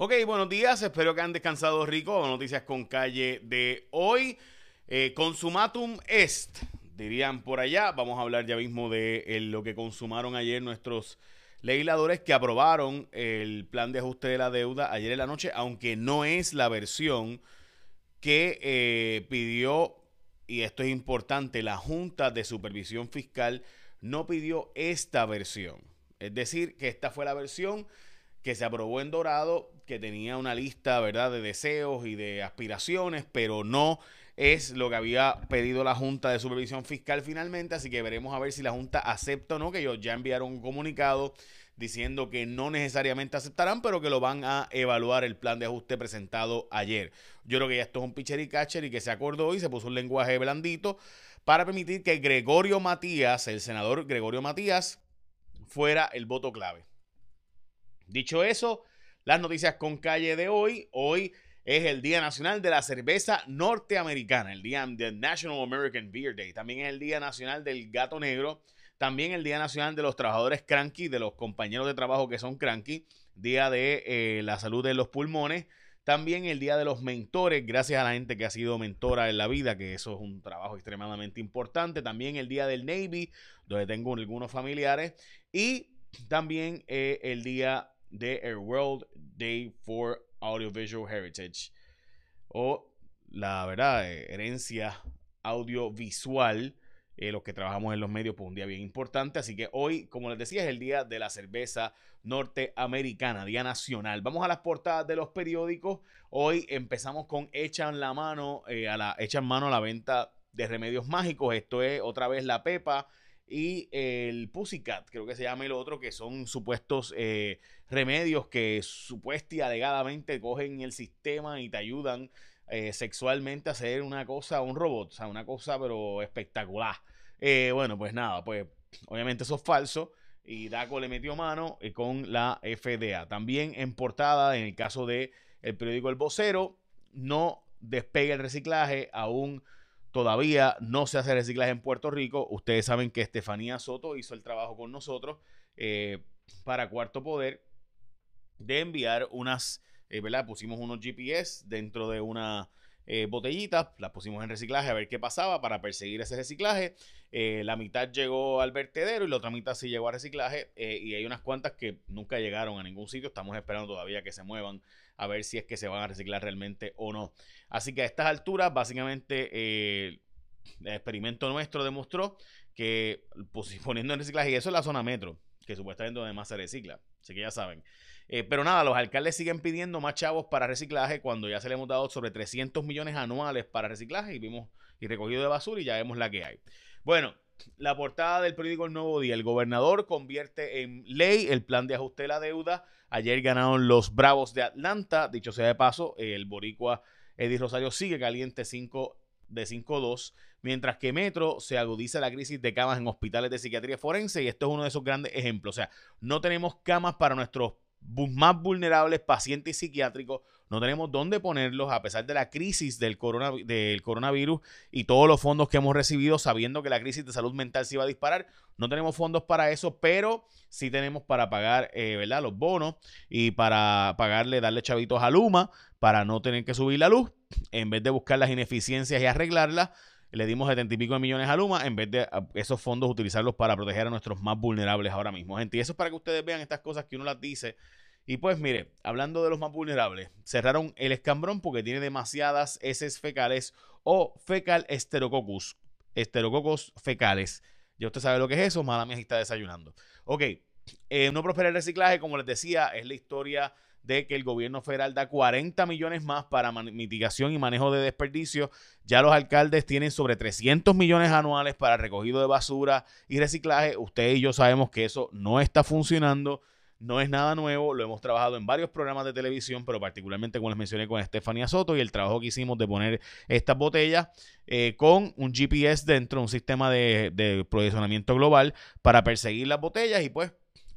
Ok, buenos días, espero que han descansado rico. Noticias con calle de hoy. Eh, consumatum est, dirían por allá. Vamos a hablar ya mismo de eh, lo que consumaron ayer nuestros legisladores que aprobaron el plan de ajuste de la deuda ayer en la noche, aunque no es la versión que eh, pidió, y esto es importante, la Junta de Supervisión Fiscal no pidió esta versión. Es decir, que esta fue la versión que se aprobó en Dorado, que tenía una lista, ¿verdad?, de deseos y de aspiraciones, pero no es lo que había pedido la Junta de Supervisión Fiscal finalmente, así que veremos a ver si la Junta acepta o no, que ellos ya enviaron un comunicado diciendo que no necesariamente aceptarán, pero que lo van a evaluar el plan de ajuste presentado ayer. Yo creo que ya esto es un pitcher y catcher y que se acordó y se puso un lenguaje blandito para permitir que Gregorio Matías, el senador Gregorio Matías, fuera el voto clave. Dicho eso, las noticias con calle de hoy. Hoy es el Día Nacional de la Cerveza Norteamericana, el Día del National American Beer Day. También es el Día Nacional del Gato Negro. También el Día Nacional de los Trabajadores Cranky, de los compañeros de trabajo que son cranky. Día de eh, la Salud de los Pulmones. También el Día de los Mentores, gracias a la gente que ha sido mentora en la vida, que eso es un trabajo extremadamente importante. También el Día del Navy, donde tengo algunos familiares. Y también eh, el Día de el World Day for Audiovisual Heritage. O la verdad eh, herencia audiovisual eh, los que trabajamos en los medios pues, un día bien importante. Así que hoy como les decía es el día de la cerveza norteamericana día nacional. Vamos a las portadas de los periódicos. Hoy empezamos con echan la mano eh, a la echan mano a la venta de remedios mágicos. Esto es otra vez la pepa y el Pussycat, creo que se llama el otro, que son supuestos eh, remedios que supuestamente y alegadamente cogen el sistema y te ayudan eh, sexualmente a hacer una cosa, un robot, o sea, una cosa pero espectacular. Eh, bueno, pues nada, pues obviamente eso es falso y Daco le metió mano con la FDA. También en portada, en el caso de el periódico El Vocero, no despega el reciclaje aún Todavía no se hace reciclaje en Puerto Rico. Ustedes saben que Estefanía Soto hizo el trabajo con nosotros eh, para Cuarto Poder de enviar unas, eh, ¿verdad? Pusimos unos GPS dentro de una eh, botellita, las pusimos en reciclaje a ver qué pasaba para perseguir ese reciclaje. la mitad llegó al vertedero y la otra mitad sí llegó a reciclaje y hay unas cuantas que nunca llegaron a ningún sitio. Estamos esperando todavía que se muevan a ver si es que se van a reciclar realmente o no. Así que a estas alturas, básicamente, eh, el experimento nuestro demostró que poniendo en reciclaje, y eso es la zona metro, que supuestamente donde más se recicla, así que ya saben. Eh, pero nada, los alcaldes siguen pidiendo más chavos para reciclaje cuando ya se le hemos dado sobre 300 millones anuales para reciclaje y vimos y recogido de basura y ya vemos la que hay. Bueno, la portada del periódico El Nuevo Día. El gobernador convierte en ley el plan de ajuste de la deuda. Ayer ganaron los Bravos de Atlanta. Dicho sea de paso, el boricua Eddie Rosario sigue caliente 5 de 5-2, mientras que Metro se agudiza la crisis de camas en hospitales de psiquiatría forense y esto es uno de esos grandes ejemplos. O sea, no tenemos camas para nuestros más vulnerables, pacientes psiquiátricos, no tenemos dónde ponerlos a pesar de la crisis del, del coronavirus y todos los fondos que hemos recibido sabiendo que la crisis de salud mental se iba a disparar. No tenemos fondos para eso, pero sí tenemos para pagar eh, ¿verdad? los bonos y para pagarle, darle chavitos a Luma para no tener que subir la luz. En vez de buscar las ineficiencias y arreglarlas, le dimos 70 y pico de millones a Luma en vez de esos fondos utilizarlos para proteger a nuestros más vulnerables ahora mismo, gente. Y eso es para que ustedes vean estas cosas que uno las dice. Y pues mire, hablando de los más vulnerables, cerraron el escambrón porque tiene demasiadas heces fecales o fecal esterococus, esterococos fecales. Ya usted sabe lo que es eso, mala mía está desayunando. Ok, eh, no prospera el reciclaje, como les decía, es la historia de que el gobierno federal da 40 millones más para mitigación y manejo de desperdicio. Ya los alcaldes tienen sobre 300 millones anuales para recogido de basura y reciclaje. Usted y yo sabemos que eso no está funcionando. No es nada nuevo, lo hemos trabajado en varios programas de televisión, pero particularmente, como les mencioné, con Estefanía Soto y el trabajo que hicimos de poner estas botellas eh, con un GPS dentro, un sistema de, de global para perseguir las botellas y pues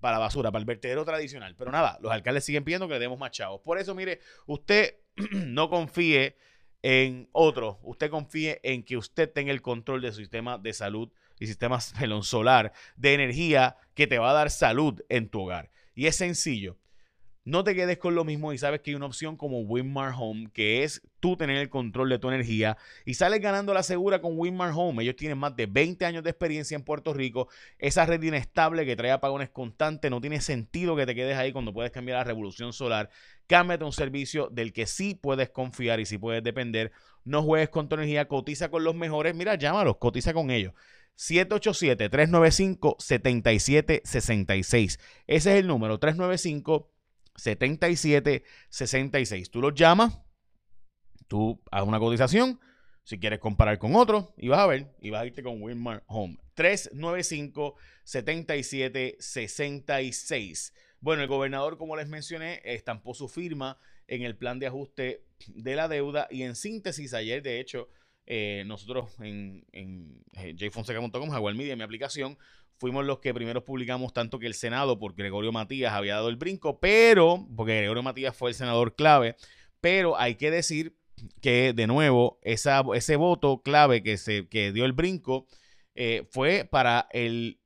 para basura, para el vertedero tradicional. Pero nada, los alcaldes siguen pidiendo que le demos más chavos. Por eso, mire, usted no confíe en otro, usted confíe en que usted tenga el control de su sistema de salud y sistema solar de energía que te va a dar salud en tu hogar. Y es sencillo. no te quedes con lo mismo y sabes que hay una opción como Winmar Home, que es tú tener el control de tu energía y sales ganando la segura con Winmar Home. Ellos tienen más de 20 años de experiencia en Puerto Rico. Esa red inestable que trae apagones constantes, no tiene sentido que te quedes ahí cuando puedes cambiar a revolución solar. Cámbiate un servicio del que sí puedes confiar y sí puedes depender. No juegues con tu energía, cotiza con los mejores. Mira, llámalos, cotiza con ellos. 787-395-7766. Ese es el número, 395 7766. Tú los llamas, tú haces una cotización, si quieres comparar con otro, y vas a ver, y vas a irte con Winmar Home. 395-7766. Bueno, el gobernador, como les mencioné, estampó su firma en el plan de ajuste de la deuda y en síntesis ayer, de hecho, eh, nosotros en, en eh, jfonseca.com, Jaguar Media, mi aplicación, fuimos los que primero publicamos tanto que el Senado, por Gregorio Matías, había dado el brinco, pero, porque Gregorio Matías fue el senador clave, pero hay que decir que, de nuevo, ese voto clave que, se, que dio el brinco eh, fue para el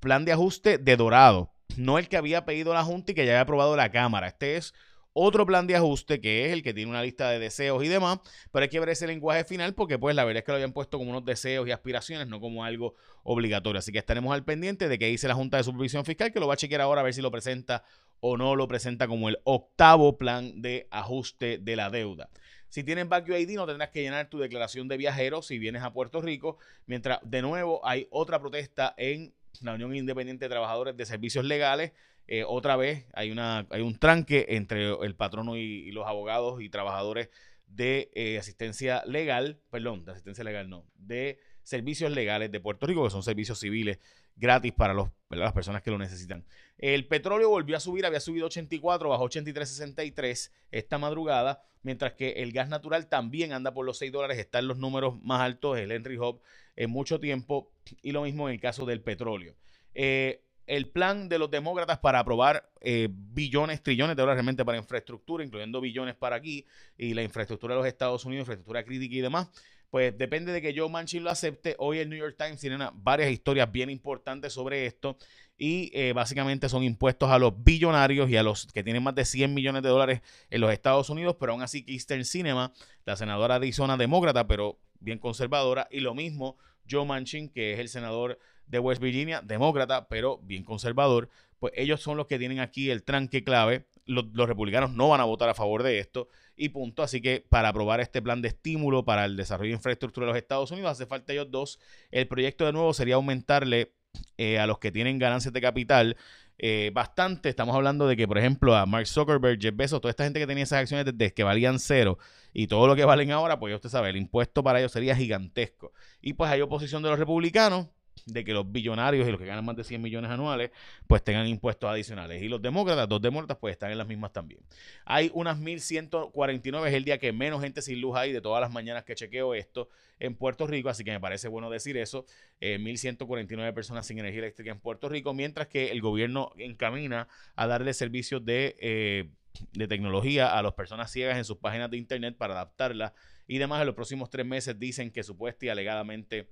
plan de ajuste de Dorado, no el que había pedido la Junta y que ya había aprobado la Cámara. Este es otro plan de ajuste que es el que tiene una lista de deseos y demás, pero hay que ver ese lenguaje final porque pues la verdad es que lo habían puesto como unos deseos y aspiraciones, no como algo obligatorio. Así que estaremos al pendiente de que dice la Junta de Supervisión Fiscal, que lo va a chequear ahora a ver si lo presenta o no lo presenta como el octavo plan de ajuste de la deuda. Si tienes Back ID no tendrás que llenar tu declaración de viajero si vienes a Puerto Rico, mientras de nuevo hay otra protesta en la Unión Independiente de Trabajadores de Servicios Legales eh, otra vez hay, una, hay un tranque entre el patrono y, los abogados y trabajadores de eh, asistencia legal, perdón, de asistencia legal no, de servicios legales de Puerto Rico, que son servicios civiles gratis para los, las personas que lo necesitan. El petróleo volvió a subir, había subido 84, bajó 83.63 esta madrugada, mientras que el gas natural también anda por los 6 dólares, está en los números más altos, el Henry Hub, en mucho tiempo, y lo mismo en el caso del petróleo. Eh, el plan de los demócratas para aprobar eh, billones, trillones de dólares realmente para infraestructura, incluyendo billones para aquí y la infraestructura de los Estados Unidos, infraestructura crítica y demás, pues depende de que Joe Manchin lo acepte. Hoy el New York Times tiene varias historias bien importantes sobre esto y eh, básicamente son impuestos a los billonarios y a los que tienen más de 100 millones de dólares en los Estados Unidos, pero aún así Eastern Cinema, la senadora de Arizona demócrata, pero bien conservadora, y lo mismo Joe Manchin, que es el senador de West Virginia, demócrata, pero bien conservador, pues ellos son los que tienen aquí el tranque clave. Los, republicanos no van a votar a favor de esto y punto. Así que para aprobar este plan de estímulo para el desarrollo de infraestructura de los Estados Unidos hace falta ellos dos. El proyecto de nuevo sería aumentarle eh, a los que tienen ganancias de capital eh, bastante. Estamos hablando de que, por ejemplo, a Mark Zuckerberg, Jeff Bezos, toda esta gente que tenía esas acciones desde que valían cero y todo lo que valen ahora, pues usted sabe, el impuesto para ellos sería gigantesco. Y pues hay oposición de los republicanos de que los billonarios y los que ganan más de 100 millones anuales pues tengan impuestos adicionales. Y los demócratas, dos demócratas, pues están en las mismas también. Hay unas 1.149, es el día que menos gente sin luz hay de todas las mañanas que chequeo esto en Puerto Rico, así que me parece bueno decir eso. 1.149 eh, personas sin energía eléctrica en Puerto Rico, mientras que el gobierno encamina a darle servicios de... Eh, de tecnología a las personas ciegas en sus páginas de internet para adaptarlas y demás en los próximos tres meses dicen que supuestamente y alegadamente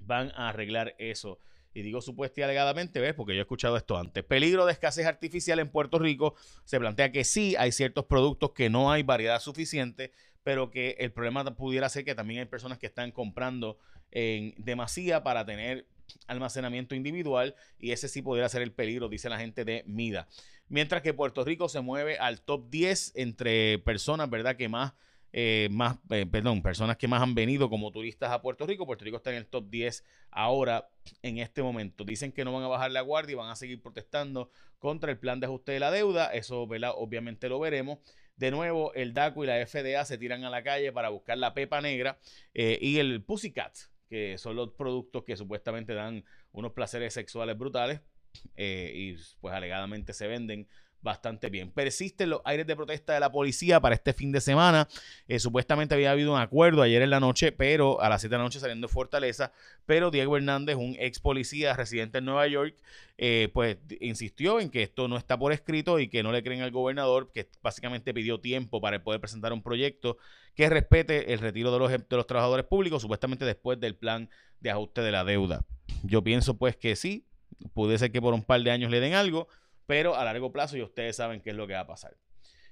van a arreglar eso. Y digo supuesta y alegadamente, ¿ves? Porque yo he escuchado esto antes. Peligro de escasez artificial en Puerto Rico. Se plantea que sí, hay ciertos productos que no hay variedad suficiente, pero que el problema pudiera ser que también hay personas que están comprando en demasía para tener almacenamiento individual y ese sí pudiera ser el peligro, dice la gente de Mida. Mientras que Puerto Rico se mueve al top 10 entre personas, ¿verdad? Que más eh, más, eh, perdón, personas que más han venido como turistas a Puerto Rico. Puerto Rico está en el top 10 ahora, en este momento. Dicen que no van a bajar la guardia y van a seguir protestando contra el plan de ajuste de la deuda. Eso, ¿verdad? Obviamente lo veremos. De nuevo, el DACO y la FDA se tiran a la calle para buscar la pepa negra eh, y el Pussycat, que son los productos que supuestamente dan unos placeres sexuales brutales y pues alegadamente se venden bastante bien. Persisten los aires de protesta de la policía para este fin de semana. Eh, supuestamente había habido un acuerdo ayer en la noche, pero a las 7 de la noche saliendo de Fortaleza, pero Diego Hernández, un ex policía residente en Nueva York, eh, pues insistió en que esto no está por escrito y que no le creen al gobernador, que básicamente pidió tiempo para poder presentar un proyecto que respete el retiro de los, de los trabajadores públicos, supuestamente después del plan de ajuste de la deuda. Yo pienso pues que sí, puede ser que por un par de años le den algo, pero a largo plazo ya ustedes saben qué es lo que va a pasar.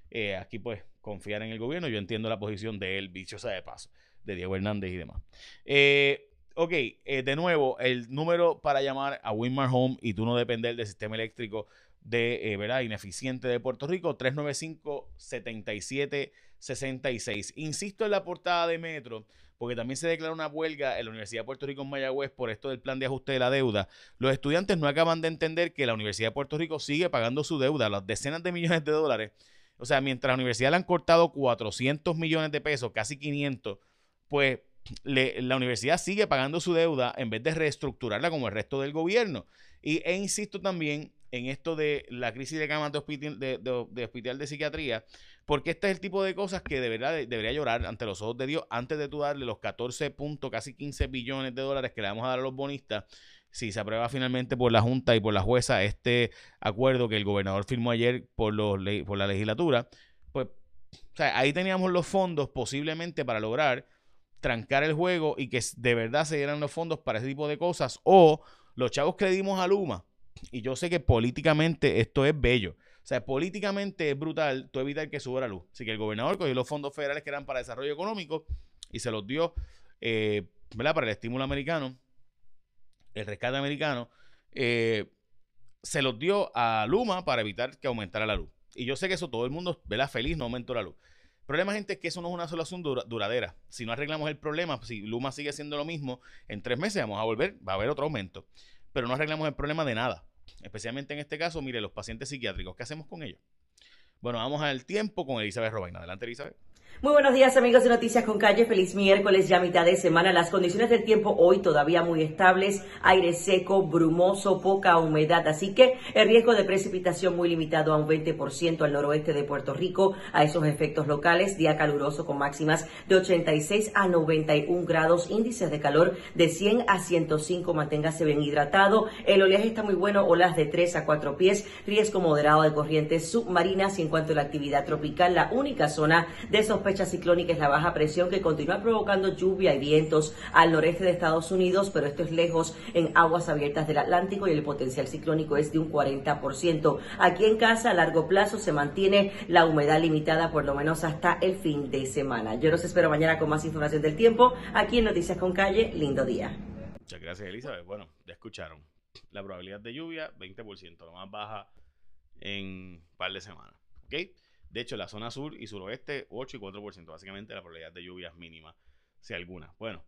Eh, aquí pues confiar en el gobierno, yo entiendo la posición de él, viciosa de paso, de Diego Hernández y demás. Eh, ok, eh, de nuevo, el número para llamar a Winmar Home y tú no depender del sistema eléctrico de, ¿verdad? Ineficiente de Puerto Rico, 395-7766. Insisto en la portada de Metro, porque también se declara una huelga en la Universidad de Puerto Rico en Mayagüez por esto del plan de ajuste de la deuda. Los estudiantes no acaban de entender que la Universidad de Puerto Rico sigue pagando su deuda, las decenas de millones de dólares. O sea, mientras la universidad le han cortado 400 millones de pesos, casi 500, pues la universidad sigue pagando su deuda en vez de reestructurarla como el resto del gobierno. Y, e insisto también en esto de la crisis de camas de, hospital de psiquiatría, porque este es el tipo de cosas que de verdad debería llorar ante los ojos de Dios antes de tú darle los 14 puntos, casi 15 billones de dólares que le vamos a dar a los bonistas. Si se aprueba finalmente por la Junta y por la jueza este acuerdo que el gobernador firmó ayer por, los, por la legislatura, pues ahí teníamos los fondos posiblemente para lograr trancar el juego y que de verdad se dieran los fondos para ese tipo de cosas o los chavos que le dimos a Luma y yo sé que políticamente esto es bello. O sea, políticamente es brutal tú evitar que suba la luz. Así que el gobernador cogió los fondos federales que eran para desarrollo económico y se los dio eh, ¿verdad? para el estímulo americano, el rescate americano. Eh, se los dio a Luma para evitar que aumentara la luz. Y yo sé que eso todo el mundo, ¿verdad? Feliz, no aumentó la luz. El problema, gente, es que eso no es una solución duradera. Si no arreglamos el problema, si Luma sigue siendo lo mismo, en tres meses vamos a volver, va a haber otro aumento. Pero no arreglamos el problema de nada. Especialmente en este caso, mire, los pacientes psiquiátricos, ¿qué hacemos con ellos? Bueno, vamos al tiempo con Elizabeth Robaina. Adelante, Elizabeth. Muy buenos días amigos de Noticias con Calle, feliz miércoles, ya mitad de semana. Las condiciones del tiempo hoy todavía muy estables, aire seco, brumoso, poca humedad, así que el riesgo de precipitación muy limitado a un 20% al noroeste de Puerto Rico, a esos efectos locales, día caluroso con máximas de 86 a 91 grados, índices de calor de 100 a 105, manténgase bien hidratado, el oleaje está muy bueno, olas de 3 a 4 pies, riesgo moderado de corrientes submarinas. Y en cuanto a la actividad tropical, la única zona de esos fecha ciclónica es la baja presión que continúa provocando lluvia y vientos al noreste de Estados Unidos, pero esto es lejos en aguas abiertas del Atlántico y el potencial ciclónico es de un 40%. Aquí en casa a largo plazo se mantiene la humedad limitada por lo menos hasta el fin de semana. Yo los espero mañana con más información del tiempo aquí en Noticias con Calle. Lindo día. Muchas gracias, Elizabeth. Bueno, ya escucharon. La probabilidad de lluvia, 20%, lo más baja en un par de semanas. ¿Ok? De hecho, la zona sur y suroeste, 8 y 4%. Básicamente la probabilidad de lluvia es mínima, si alguna. Bueno,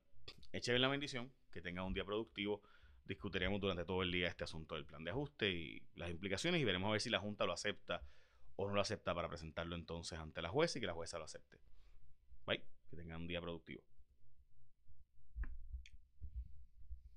echen la bendición, que tengan un día productivo. Discutiremos durante todo el día este asunto del plan de ajuste y las implicaciones y veremos a ver si la Junta lo acepta o no lo acepta para presentarlo entonces ante la jueza y que la jueza lo acepte. Bye, que tengan un día productivo.